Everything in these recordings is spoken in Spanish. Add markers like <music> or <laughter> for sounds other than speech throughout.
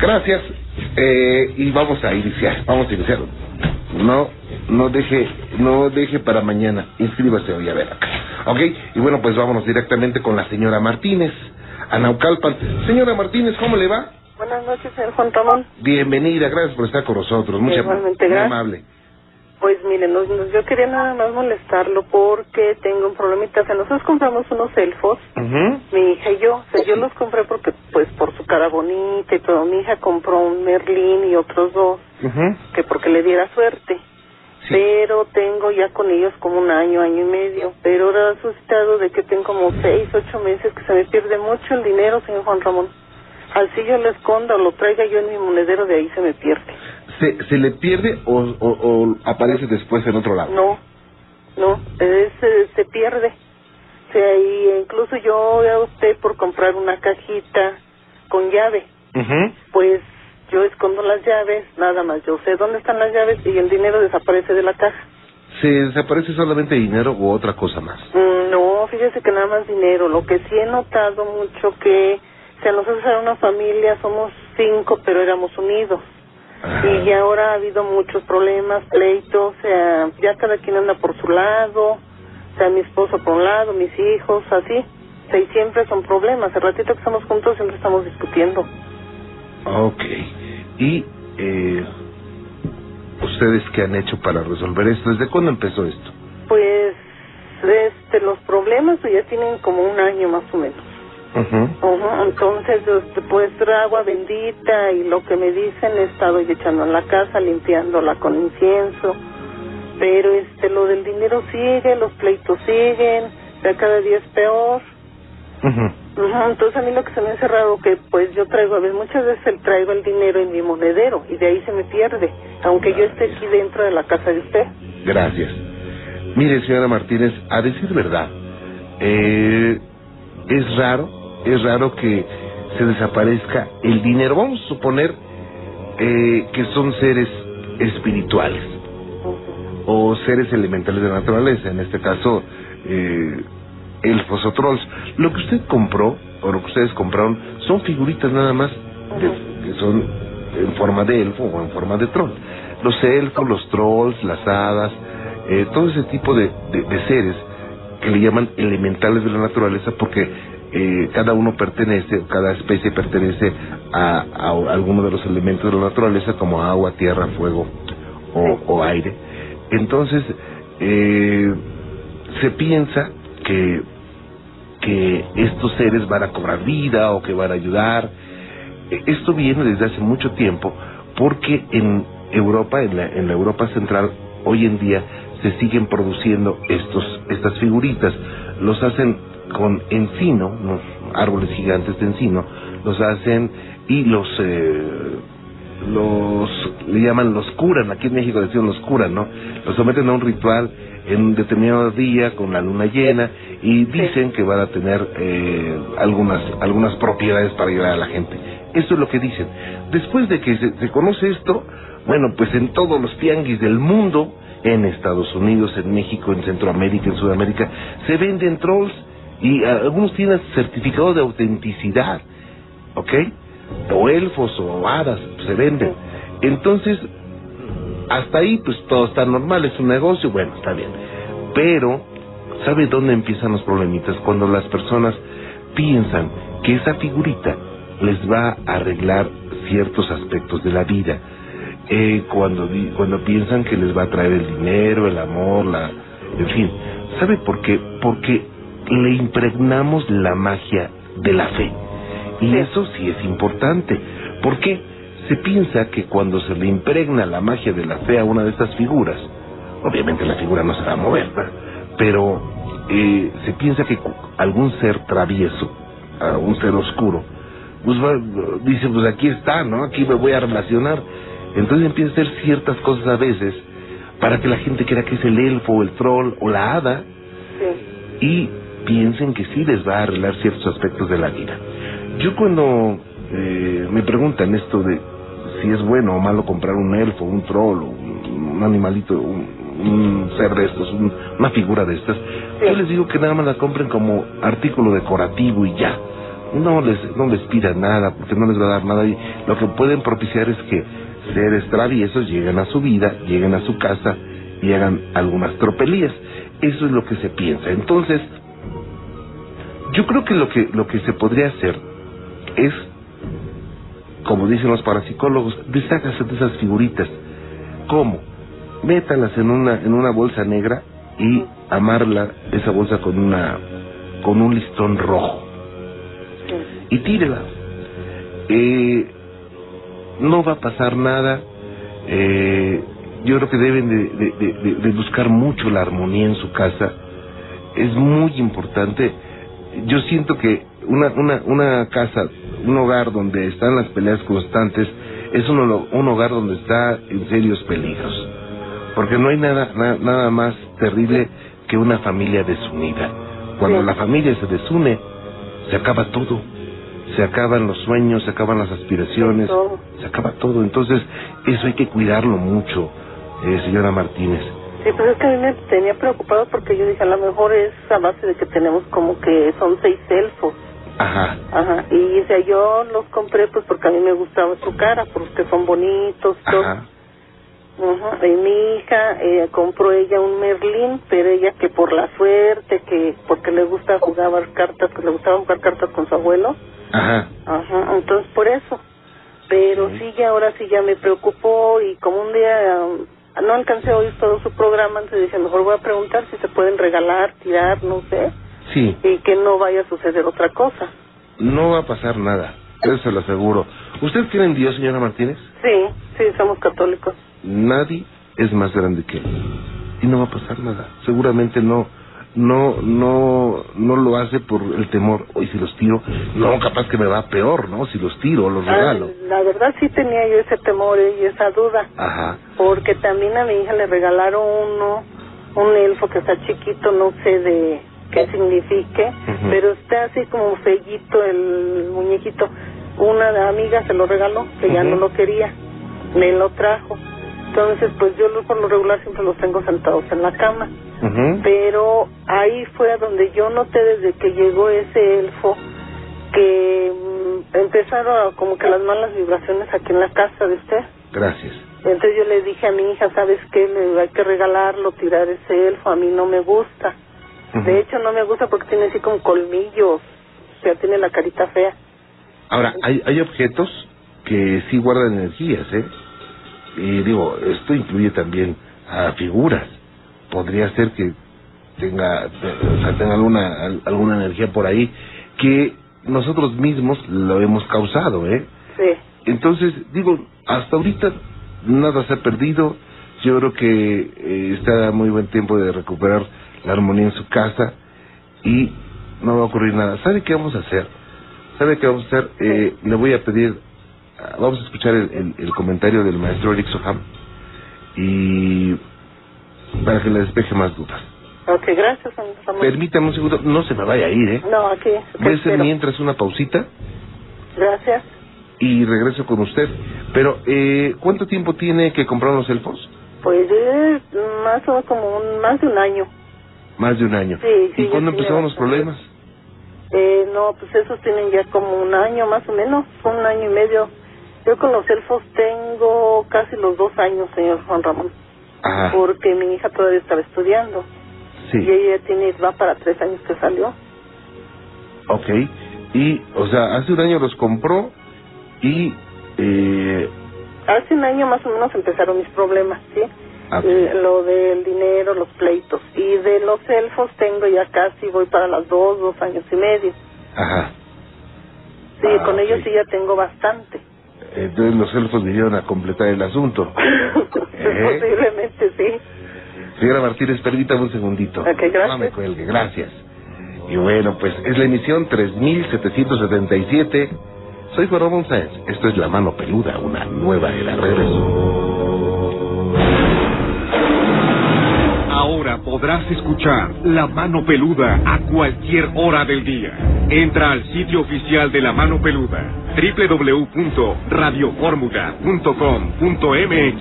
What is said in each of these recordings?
Gracias. Eh, y vamos a iniciar, vamos a iniciar. No, no deje, no deje para mañana. Inscríbase hoy a ver acá. ¿Ok? Y bueno, pues vámonos directamente con la señora Martínez, a Naucalpan. Señora Martínez, ¿cómo le va? Buenas noches, señor Juan Ramón. Bienvenida, gracias por estar con nosotros. Mucha, Igualmente, muy amable. Pues miren, nos- nos- yo quería nada más molestarlo porque tengo un problemita. O sea, nosotros compramos unos elfos, Ujú. mi hija y yo. O sea, yo los compré porque, cara bonita y todo. Mi hija compró un Merlín y otros dos, que porque le diera suerte. Sí. Pero tengo ya con ellos como un año, año y medio. Pero ahora ha suscitado de que tengo como seis, ocho meses que se me pierde mucho el dinero, señor Juan Ramón. Así yo lo esconda o lo traiga yo en mi monedero, de ahí se me pierde. ¿Se, ¿Se le pierde o, o, o aparece después en otro lado? No, no, es, eh, se pierde. O sea, y incluso yo opté por comprar una cajita con llave. Pues yo escondo las llaves, nada más. Yo sé dónde están las llaves y el dinero desaparece de la caja. ¿Se desaparece solamente dinero u otra cosa más? Mm, no, fíjese que nada más dinero. Lo que sí he notado mucho que, o sea, nosotros era una familia, somos cinco, pero éramos unidos. Ajá. Y ahora ha habido muchos problemas, pleitos, o sea, ya cada quien anda por su lado, o sea, mi esposo por un lado, mis hijos, así. Y siempre son problemas. El ratito que estamos juntos siempre estamos discutiendo. Ok. ¿Y eh, ustedes qué han hecho para resolver esto? ¿Desde cuándo empezó esto? Pues, este, los problemas ya tienen como un año más o menos. Ujú. Ujú, Entonces, este, pues agua bendita y lo que me dicen he estado echando en la casa, limpiándola con incienso. Pero este, lo del dinero sigue, los pleitos siguen, ya cada día es peor. Entonces a mí lo que se me hace raro que pues yo traigo, a veces muchas veces el- traigo el dinero en mi monedero y de ahí se me pierde, aunque yo esté aquí dentro de la casa de usted. Gracias. Mire, señora Martínez, a decir verdad, eh, es raro, es raro que se desaparezca el dinero. Vamos a suponer eh, que son seres espirituales o seres elementales de la naturaleza, en este caso eh, elfos o trolls. Lo que usted compró, o lo que ustedes compraron, son figuritas nada más de- que son en forma de elfo o en forma de troll. Los elfos, los trolls, las hadas, eh, todo ese tipo de, seres que le llaman elementales de la naturaleza porque eh, cada uno pertenece, cada especie pertenece a, a alguno de los elementos de la naturaleza como agua, tierra, fuego o, o aire. Entonces, eh, se piensa que, que estos seres van a cobrar vida o que van a ayudar. Eh, Esto viene desde hace mucho tiempo porque en Europa, en la, en la Europa central, hoy en día se siguen produciendo estos, estas figuritas. Los hacen con encino, unos árboles gigantes de encino, los hacen y los eh, los le llaman los curan, aquí en México decían los curan, ¿no? Los someten a un ritual en un determinado día con la luna llena y dicen que van a tener eh, algunas algunas propiedades para ayudar a la gente. Eso es lo que dicen. Después de que se, se conoce esto, bueno, pues en todos los tianguis del mundo, en Estados Unidos, en México, en Centroamérica, en Sudamérica, se venden trolls y algunos tienen certificado de autenticidad, ¿ok? O elfos o hadas, se venden. Entonces, hasta ahí pues todo está normal, es un negocio, bueno, está bien. Pero, ¿sabe dónde empiezan los problemitas? Cuando las personas piensan que esa figurita les va a arreglar ciertos aspectos de la vida. Eh, cuando, cuando piensan que les va a traer el dinero, el amor, la... En fin, ¿sabe por qué? Porque le impregnamos la magia de la fe. Y eso sí es importante. ¿Por qué? Se piensa que cuando se le impregna la magia de la fe a una de estas figuras, obviamente la figura no se va a mover, ¿verdad? pero eh, se piensa que algún ser travieso, a un ser oscuro, pues va- dice, pues aquí está, ¿no? Aquí me voy a relacionar. Entonces empieza a hacer ciertas cosas a veces para que la gente crea que es el elfo, o el troll o la hada Sí. y piensen que sí les va a arreglar ciertos aspectos de la vida. Yo cuando eh, me preguntan esto de si es bueno o malo comprar un elfo, un troll, un, un animalito, un, un ser de estos, un- una figura de estas, yo les digo que nada más la compren como artículo decorativo y ya. no les, no les pida nada, porque no les va a dar nada. Y lo que pueden propiciar es que seres traviesos lleguen a su vida, lleguen a su casa y hagan algunas tropelías. Eso es lo que se piensa. Entonces, yo creo que lo que, lo que se podría hacer es, como dicen los parapsicólogos, deshágase de esas figuritas. ¿Cómo? Métalas en una, en una bolsa negra y amarla, esa bolsa con una, con un listón rojo. Y tírela. Eh, no va a pasar nada. Eh, yo creo que deben de, de, buscar mucho la armonía en su casa. Es muy importante. Yo siento que una, una, una casa, un hogar donde están las peleas constantes, es un, un hogar donde está en serios peligros. Porque no hay nada, nada más terrible que una familia desunida. Cuando la familia se desune, se acaba todo se acaban los sueños, se acaban las aspiraciones, se acaba todo. Entonces, eso hay que cuidarlo mucho, eh, señora Martínez. Sí, pero es que a mí me tenía preocupado porque yo dije, a lo mejor es a base de que tenemos como que son seis elfos. Ajá. Ajá. Y o yo los compré pues porque a mí me gustaba su cara, porque son bonitos, todo. Ajá. Y mi hija eh, compró ella un Merlín, pero ella que por la suerte, que porque le gusta jugar cartas, que le gustaba jugar cartas con su abuelo, Ajá. Ajá, entonces por eso. Pero sí, ya ahora sí ya me preocupó y como un día um, no alcancé a oír todo su programa, entonces dije, mejor voy a preguntar si se pueden regalar, tirar, no sé. Sí. Y que no vaya a suceder otra cosa. No va a pasar nada, eso se lo aseguro. ¿Usted cree en Dios, señora Martínez? Sí, sí, somos católicos. Nadie es más grande que él. Y no va a pasar nada. Seguramente no no no no lo hace por el temor hoy si los tiro no capaz que me va peor no si los tiro los ah, regalo la verdad sí tenía yo ese temor y esa duda Ajá. porque también a mi hija le regalaron uno un elfo que está chiquito no sé de qué signifique pero está así como fellito el muñequito una amiga se lo regaló que ya no lo quería me lo trajo entonces pues yo por lo regular siempre los tengo sentados en la cama pero ahí fue donde yo noté desde que llegó ese elfo que mm, empezaron como que las malas vibraciones aquí en la casa de usted. Gracias. Entonces yo le dije a mi hija, ¿sabes qué? Le hay que regalarlo, tirar ese elfo, a mí no me gusta. De hecho no me gusta porque tiene así como colmillos, o sea, tiene la carita fea. Ahora, hay, hay objetos que sí guardan energías, ¿eh? Y digo, esto incluye también a figuras podría ser que tenga, o sea, tenga alguna, alguna energía por ahí que nosotros mismos lo hemos causado, ¿eh? Sí. Entonces, digo, hasta ahorita nada se ha perdido. Yo creo que eh, está muy buen tiempo de recuperar la armonía en su casa y no va a ocurrir nada. ¿Sabe qué vamos a hacer? ¿Sabe qué vamos a hacer? Eh, le voy a pedir, ah, vamos a escuchar el, el comentario del maestro Eric Soham y para que le despeje más dudas. Ok, gracias, Permítame un segundo, no se me vaya a ir, ¿eh? No, aquí. Voy mientras una pausita. Gracias. Y regreso con usted. Pero, eh, ¿cuánto tiempo tiene que comprar los elfos? Pues es más o como un, más de un año. Más de un año. Sí, sí. ¿Y cuándo empezaron los problemas? Eh, no, pues esos tienen ya como un año más o menos, un año y medio. Yo con los elfos tengo casi los dos años, señor Juan Ramón porque mi hija todavía estaba estudiando. Sí. Y ella tiene, va para tres años que salió. Ok. Y, o sea, hace un año los compró y... Eh... Hace un año más o menos empezaron mis problemas, ¿sí? Ah, eh, lo del dinero, los pleitos. Y de los elfos tengo ya casi, voy para las dos, dos años y medio. Ajá. Sí, ah, con ellos sí ya tengo bastante. Entonces los elfos vinieron a completar el asunto. ¿Eh? <laughs> Posiblemente sí. Señora Martínez, permítame un segundito. gracias. No me cuelgue, gracias. Y bueno, pues es la emisión 3777. Soy Juan Ramón Esto es La Mano Peluda, una nueva era. Regreso. Ahora podrás escuchar La Mano Peluda a cualquier hora del día. Entra al sitio oficial de La Mano Peluda, www.radioformula.com.mx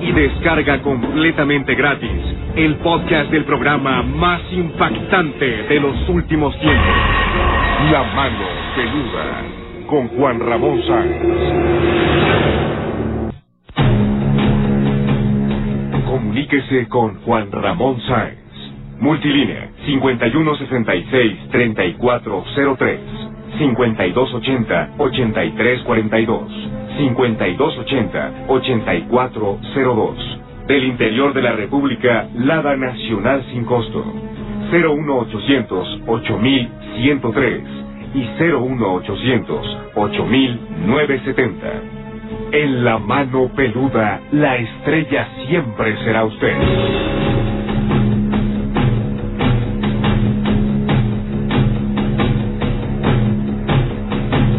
y descarga completamente gratis el podcast del programa más impactante de los últimos tiempos. La mano peluda con Juan Ramón Sáenz. Comuníquese con Juan Ramón Sáenz. Multilínea 5166-3403. 5280-8342. 5280-8402. Del interior de la República, Lada Nacional sin costo. 01800 8103 y 01800 8970. En la mano peluda, la estrella siempre será usted.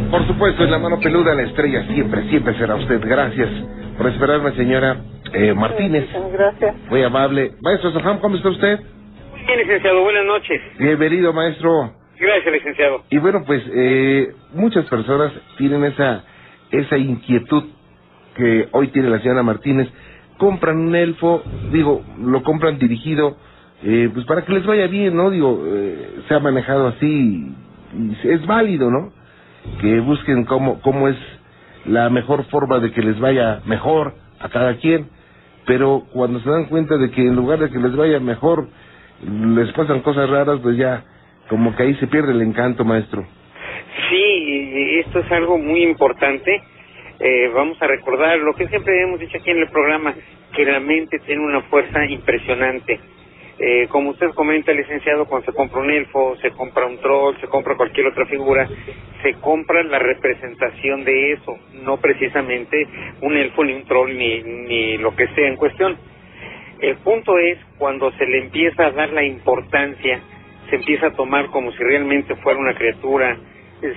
Por supuesto, en la mano peluda, la estrella siempre, siempre será usted. Gracias por esperarme, señora eh, Martínez. Gracias. Muy amable. Maestro Saham, ¿cómo está usted? Muy bien, licenciado. Buenas noches. Bienvenido, maestro. Gracias, licenciado. Y bueno, pues eh, muchas personas tienen esa, esa inquietud que hoy tiene la señora Martínez. Compran un elfo, digo, lo compran dirigido, eh, pues para que les vaya bien, ¿no? Digo, eh, se ha manejado así, y es válido, ¿no? Que busquen cómo, cómo es la mejor forma de que les vaya mejor a cada quien. Pero cuando se dan cuenta de que en lugar de que les vaya mejor, les pasan cosas raras, pues ya como que ahí se pierde el encanto, maestro. Sí, esto es algo muy importante. Eh, vamos a recordar lo que siempre hemos dicho aquí en el programa, que la mente tiene una fuerza impresionante. Eh, como usted comenta, licenciado, cuando se compra un elfo, se compra un troll, se compra cualquier otra figura, se compra la representación de eso, no precisamente un elfo ni un troll ni, ni lo que sea en cuestión. El punto es cuando se le empieza a dar la importancia, se empieza a tomar como si realmente fuera una criatura,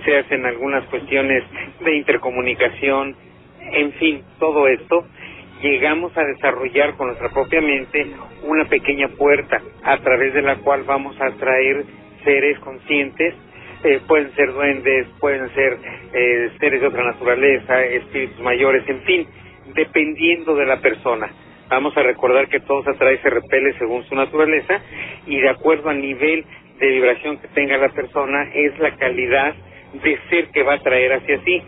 se hacen algunas cuestiones de intercomunicación, en fin, todo esto, llegamos a desarrollar con nuestra propia mente una pequeña puerta a través de la cual vamos a atraer seres conscientes, eh, pueden ser duendes, pueden ser eh, seres de otra naturaleza, espíritus mayores, en fin, dependiendo de la persona. Vamos a recordar que todo se atrae y se repele según su naturaleza y de acuerdo al nivel de vibración que tenga la persona es la calidad de ser que va a traer hacia sí.